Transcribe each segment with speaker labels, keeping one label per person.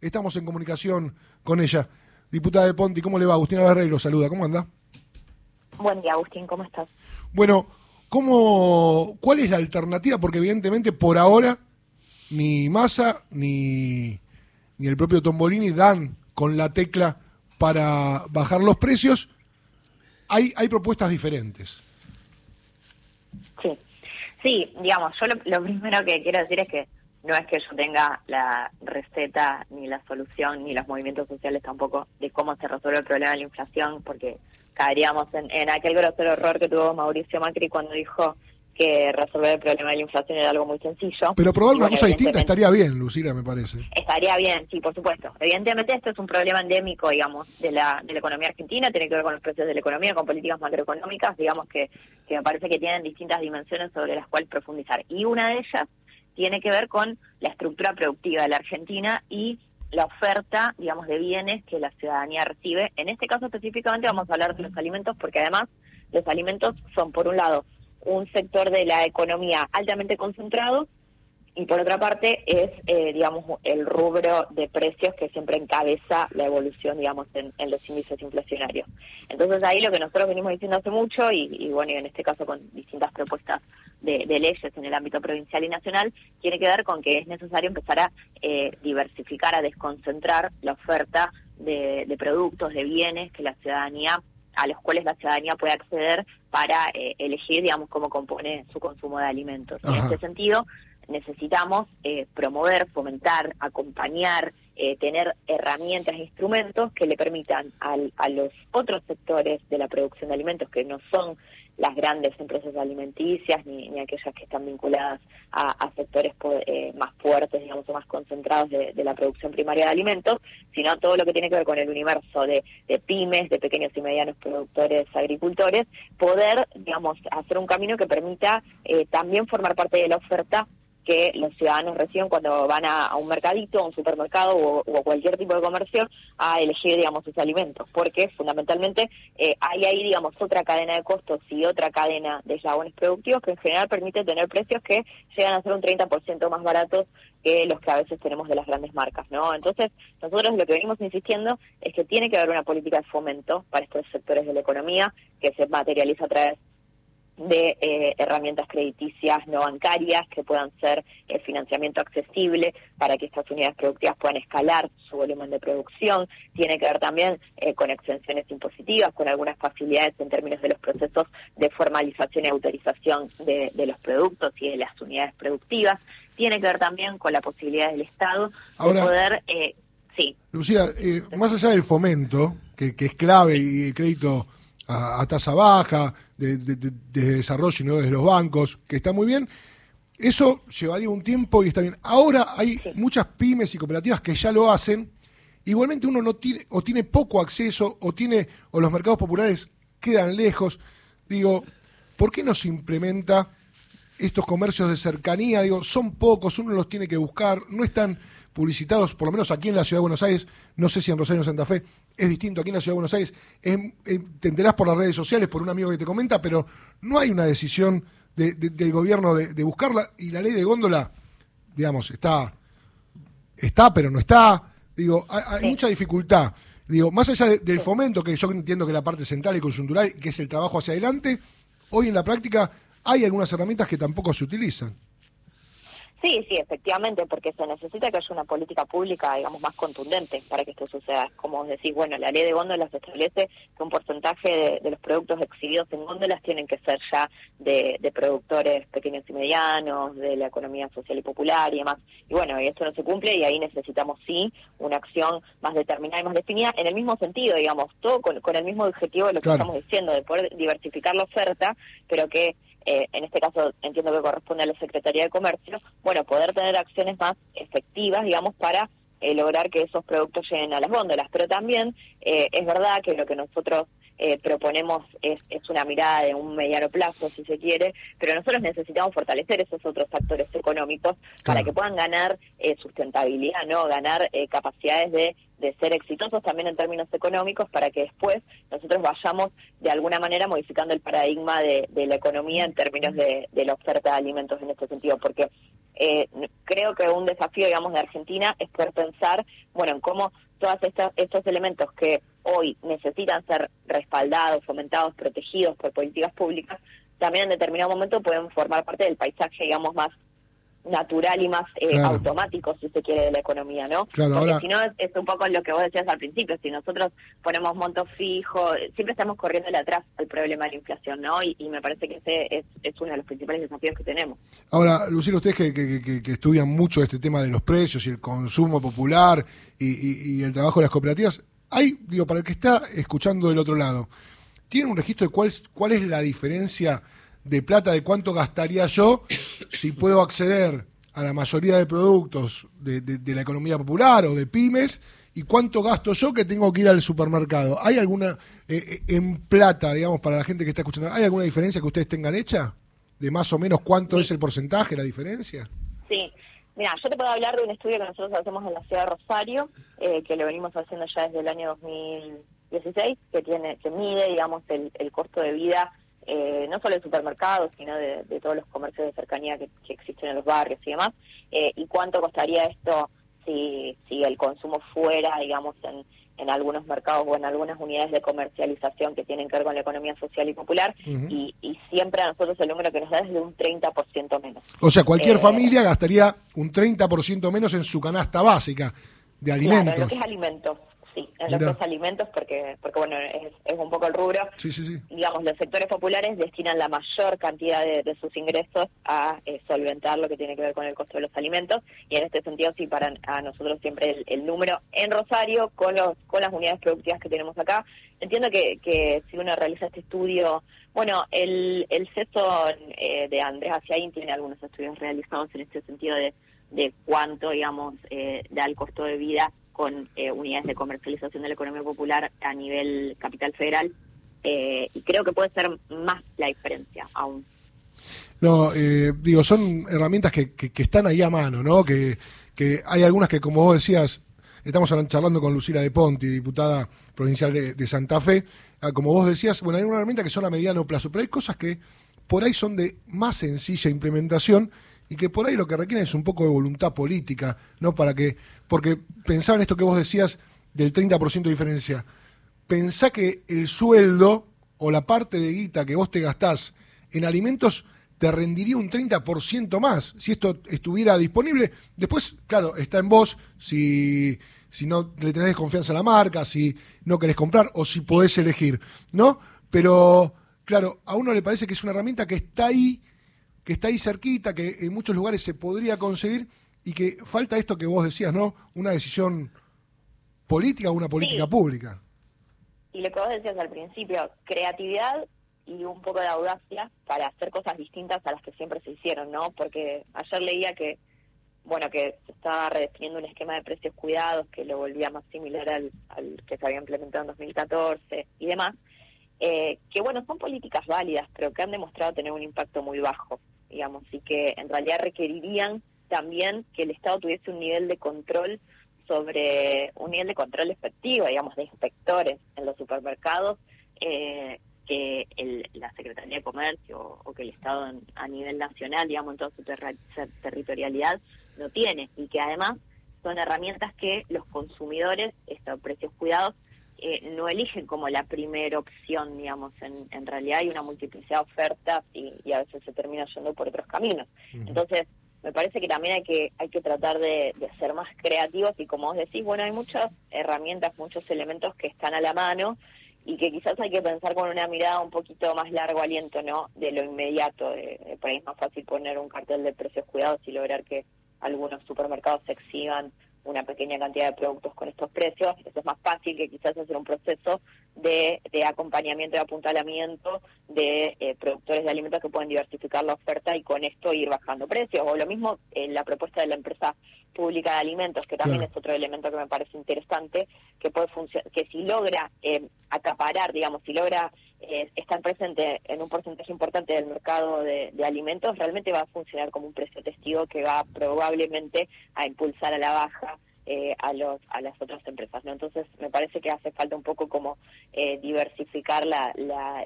Speaker 1: Estamos en comunicación con ella. Diputada de Ponti, ¿cómo le va? Agustín Alarrey lo saluda. ¿Cómo anda?
Speaker 2: Buen día, Agustín, ¿cómo estás?
Speaker 1: Bueno, ¿cómo, ¿cuál es la alternativa? Porque evidentemente por ahora ni Massa ni, ni el propio Tombolini dan con la tecla para bajar los precios. Hay, hay propuestas diferentes.
Speaker 2: Sí, sí, digamos, yo lo primero que quiero decir es que no es que yo tenga la receta ni la solución ni los movimientos sociales tampoco de cómo se resuelve el problema de la inflación, porque caeríamos en, aquel grosero error que tuvo Mauricio Macri cuando dijo que resolver el problema de la inflación era algo muy sencillo.
Speaker 1: Pero probar una cosa distinta estaría bien, Lucila, me parece.
Speaker 2: Estaría bien, sí, por supuesto. Evidentemente esto es un problema endémico, digamos, de la, de la economía argentina, tiene que ver con los precios de la economía, con políticas macroeconómicas, digamos que, que me parece que tienen distintas dimensiones sobre las cuales profundizar. Y una de ellas tiene que ver con la estructura productiva de la Argentina y la oferta, digamos, de bienes que la ciudadanía recibe. En este caso específicamente vamos a hablar de los alimentos porque además los alimentos son, por un lado, un sector de la economía altamente concentrado y por otra parte es, eh, digamos, el rubro de precios que siempre encabeza la evolución, digamos, en, los índices inflacionarios. Entonces ahí lo que nosotros venimos diciendo hace mucho, y, bueno, y en este caso con distintas propuestas de, leyes en el ámbito provincial y nacional, tiene que ver con que es necesario empezar a eh, diversificar, a desconcentrar la oferta de, productos, de bienes que la ciudadanía a los cuales la ciudadanía puede acceder para eh, elegir, digamos, cómo compone su consumo de alimentos. En este sentido, necesitamos eh, promover, fomentar, acompañar, eh, tener herramientas e instrumentos que le permitan al, a los otros sectores de la producción de alimentos, que no son las grandes empresas alimenticias ni, ni aquellas que están vinculadas a, sectores eh, más fuertes, digamos, o más concentrados de, la producción primaria de alimentos, sino todo lo que tiene que ver con el universo de, de pymes, de pequeños y medianos productores, agricultores, poder, digamos, hacer un camino que permita también formar parte de la oferta que los ciudadanos reciben cuando van a, un mercadito, a un supermercado o, cualquier tipo de comercio a elegir, digamos, sus alimentos, porque fundamentalmente eh, hay ahí, digamos, otra cadena de costos y otra cadena de eslabones productivos que en general permite tener precios que llegan a ser un 30% más baratos que los que a veces tenemos de las grandes marcas, ¿no? Entonces, nosotros lo que venimos insistiendo es que tiene que haber una política de fomento para estos sectores de la economía que se materializa a través de eh, herramientas crediticias no bancarias que puedan ser el financiamiento accesible para que estas unidades productivas puedan escalar su volumen de producción. Tiene que ver también eh, con exenciones impositivas, con algunas facilidades en términos de los procesos de formalización y autorización de, los productos y de las unidades productivas. Tiene que ver también con la posibilidad del Estado de poder... Eh, sí.
Speaker 1: Lucía, más allá del fomento, que, que es clave y el crédito a, tasa baja, de, desarrollo y no desde los bancos, que está muy bien. Eso llevaría un tiempo y está bien. Ahora hay muchas pymes y cooperativas que ya lo hacen. Igualmente uno no tiene o tiene poco acceso o tiene o los mercados populares quedan lejos. Digo, ¿por qué no se implementa estos comercios de cercanía? Digo, son pocos, uno los tiene que buscar, no están publicitados, por lo menos aquí en la Ciudad de Buenos Aires, no sé si en Rosario o Santa Fe, es distinto aquí en la Ciudad de Buenos Aires, te enterás por las redes sociales, por un amigo que te comenta, pero no hay una decisión del gobierno de, buscarla y la ley de góndola, digamos, está, está pero no está, digo, hay, mucha dificultad. Digo, más allá del fomento, que yo entiendo que es la parte central y conjuntural, que es el trabajo hacia adelante, hoy en la práctica hay algunas herramientas que tampoco se utilizan.
Speaker 2: Sí, sí, efectivamente, porque se necesita que haya una política pública, digamos, más contundente para que esto suceda. Como decís, bueno, la ley de góndolas establece que un porcentaje de, los productos exhibidos en góndolas tienen que ser ya de, productores pequeños y medianos, de la economía social y popular y demás. Y bueno, y esto no se cumple y ahí necesitamos sí una acción más determinada y más definida, en el mismo sentido, digamos, todo con, el mismo objetivo de lo que estamos diciendo, de poder diversificar la oferta, pero que eh, en este caso entiendo que corresponde a la Secretaría de Comercio, bueno, poder tener acciones más efectivas, digamos, para eh, lograr que esos productos lleguen a las góndolas. Pero también eh, es verdad que lo que nosotros proponemos es, es, una mirada de un mediano plazo, si se quiere, pero nosotros necesitamos fortalecer esos otros factores económicos para que puedan ganar sustentabilidad, no ganar capacidades de de ser exitosos también en términos económicos para que después nosotros vayamos de alguna manera modificando el paradigma de, la economía en términos de, la oferta de alimentos en este sentido, porque eh, creo que un desafío, digamos, de Argentina es poder pensar, bueno, en cómo todos estos elementos que hoy necesitan ser respaldados, fomentados, protegidos por políticas públicas, también en determinado momento pueden formar parte del paisaje, digamos, más natural y más eh, automático, si se quiere, de la economía, ¿no?
Speaker 1: Claro,
Speaker 2: Porque si no, es, un poco lo que vos decías al principio, si nosotros ponemos montos fijos, siempre estamos corriendo atrás al problema de la inflación, ¿no? Y, me parece que ese es, uno de los principales desafíos que tenemos.
Speaker 1: Ahora, Lucila, ustedes que, estudian mucho este tema de los precios y el consumo popular y, y el trabajo de las cooperativas, hay, digo, para el que está escuchando del otro lado, ¿tienen un registro de cuál, cuál es la diferencia de plata de cuánto gastaría yo si puedo acceder a la mayoría de productos de, la economía popular o de pymes y cuánto gasto yo que tengo que ir al supermercado. ¿Hay alguna, eh, eh, en plata, digamos, para la gente que está escuchando, ¿hay alguna diferencia que ustedes tengan hecha? ¿De más o menos cuánto es el porcentaje, la diferencia?
Speaker 2: Sí. Mira, yo te puedo hablar de un estudio que nosotros hacemos en la ciudad de Rosario, eh, que lo venimos haciendo ya desde el año 2016, que tiene que mide, digamos, el, el costo de vida eh, no solo de supermercados, sino de, todos los comercios de cercanía que, existen en los barrios y demás, eh, y cuánto costaría esto si, si el consumo fuera, digamos, en, en algunos mercados o en algunas unidades de comercialización que tienen que ver con la economía social y popular, y, siempre a nosotros el número que nos da es de un 30% menos.
Speaker 1: O sea, cualquier eh, familia gastaría un 30% menos en su canasta básica de alimentos.
Speaker 2: Claro, lo que es alimentos sí, en los alimentos, porque, porque bueno, es, un poco el rubro.
Speaker 1: Sí, sí, sí.
Speaker 2: Digamos, los sectores populares destinan la mayor cantidad de, sus ingresos a eh, solventar lo que tiene que ver con el costo de los alimentos, y en este sentido, sí, para a nosotros siempre el, número en Rosario, con, los, con las unidades productivas que tenemos acá. Entiendo que, que si uno realiza este estudio, bueno, el, el CESO eh, de Andrés Aciaín tiene algunos estudios realizados en este sentido de, de cuánto, digamos, eh, da el costo de vida con eh, unidades de comercialización de la economía popular a nivel capital federal eh, y creo que puede ser más la diferencia aún.
Speaker 1: No, eh, digo, son herramientas que, que, están ahí a mano, ¿no? Que, que hay algunas que, como vos decías, estamos charlando con Lucila de Ponti, diputada provincial de, de Santa Fe, ah, como vos decías, bueno, hay una herramienta que son a mediano plazo, pero hay cosas que por ahí son de más sencilla implementación y que por ahí lo que requieren es un poco de voluntad política, ¿no? Para que, porque pensaba en esto que vos decías del 30% de diferencia. Pensá que el sueldo o la parte de guita que vos te gastás en alimentos te rendiría un 30% más si esto estuviera disponible. Después, claro, está en vos si, si no le tenés desconfianza a la marca, si no querés comprar o si podés elegir, ¿no? Pero, claro, a uno le parece que es una herramienta que está ahí que está ahí cerquita, que en muchos lugares se podría conseguir y que falta esto que vos decías, ¿no? Una decisión política o una política pública.
Speaker 2: Y lo que vos decías al principio, creatividad y un poco de audacia para hacer cosas distintas a las que siempre se hicieron, ¿no? Porque ayer leía que, bueno, que se estaba redefiniendo un esquema de precios cuidados que lo volvía más similar al, al que se había implementado en 2014 y demás, eh, que bueno, son políticas válidas, pero que han demostrado tener un impacto muy bajo digamos, y que en realidad requerirían también que el Estado tuviese un nivel de control sobre un nivel de control efectivo, digamos, de inspectores en los supermercados, eh, que el, la Secretaría de Comercio o, que el Estado a nivel nacional, digamos, en toda su territorialidad, no tiene, y que además son herramientas que los consumidores, estos precios cuidados, eh, no eligen como la primera opción, digamos, en, en realidad hay una multiplicidad de ofertas y, a veces se termina yendo por otros caminos. Entonces, me parece que también hay que hay que tratar de, ser más creativos y como vos decís, bueno, hay muchas herramientas, muchos elementos que están a la mano y que quizás hay que pensar con una mirada un poquito más largo aliento, ¿no? De lo inmediato, de, por ahí es más fácil poner un cartel de precios cuidados y lograr que algunos supermercados se exhiban una pequeña cantidad de productos con estos precios. Eso es más fácil que quizás hacer un proceso de, de acompañamiento y apuntalamiento de eh, productores de alimentos que pueden diversificar la oferta y con esto ir bajando precios. O lo mismo en la propuesta de la empresa pública de alimentos, que también es otro elemento que me parece interesante, que puede que si logra eh, acaparar, digamos, si logra eh, estar presente en un porcentaje importante del mercado de, alimentos, realmente va a funcionar como un precio testigo que va probablemente a impulsar a la baja eh, a los a las otras empresas no entonces me parece que hace falta un poco como eh, diversificar la,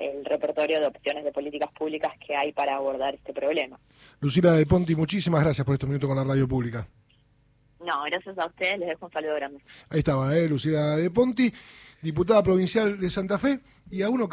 Speaker 2: el repertorio de opciones de políticas públicas que hay para abordar este problema.
Speaker 1: Lucila de Ponti muchísimas gracias por este minuto con la radio pública.
Speaker 2: No gracias a ustedes les dejo un saludo grande.
Speaker 1: Ahí estaba eh, Lucila de Ponti diputada provincial de Santa Fe y a uno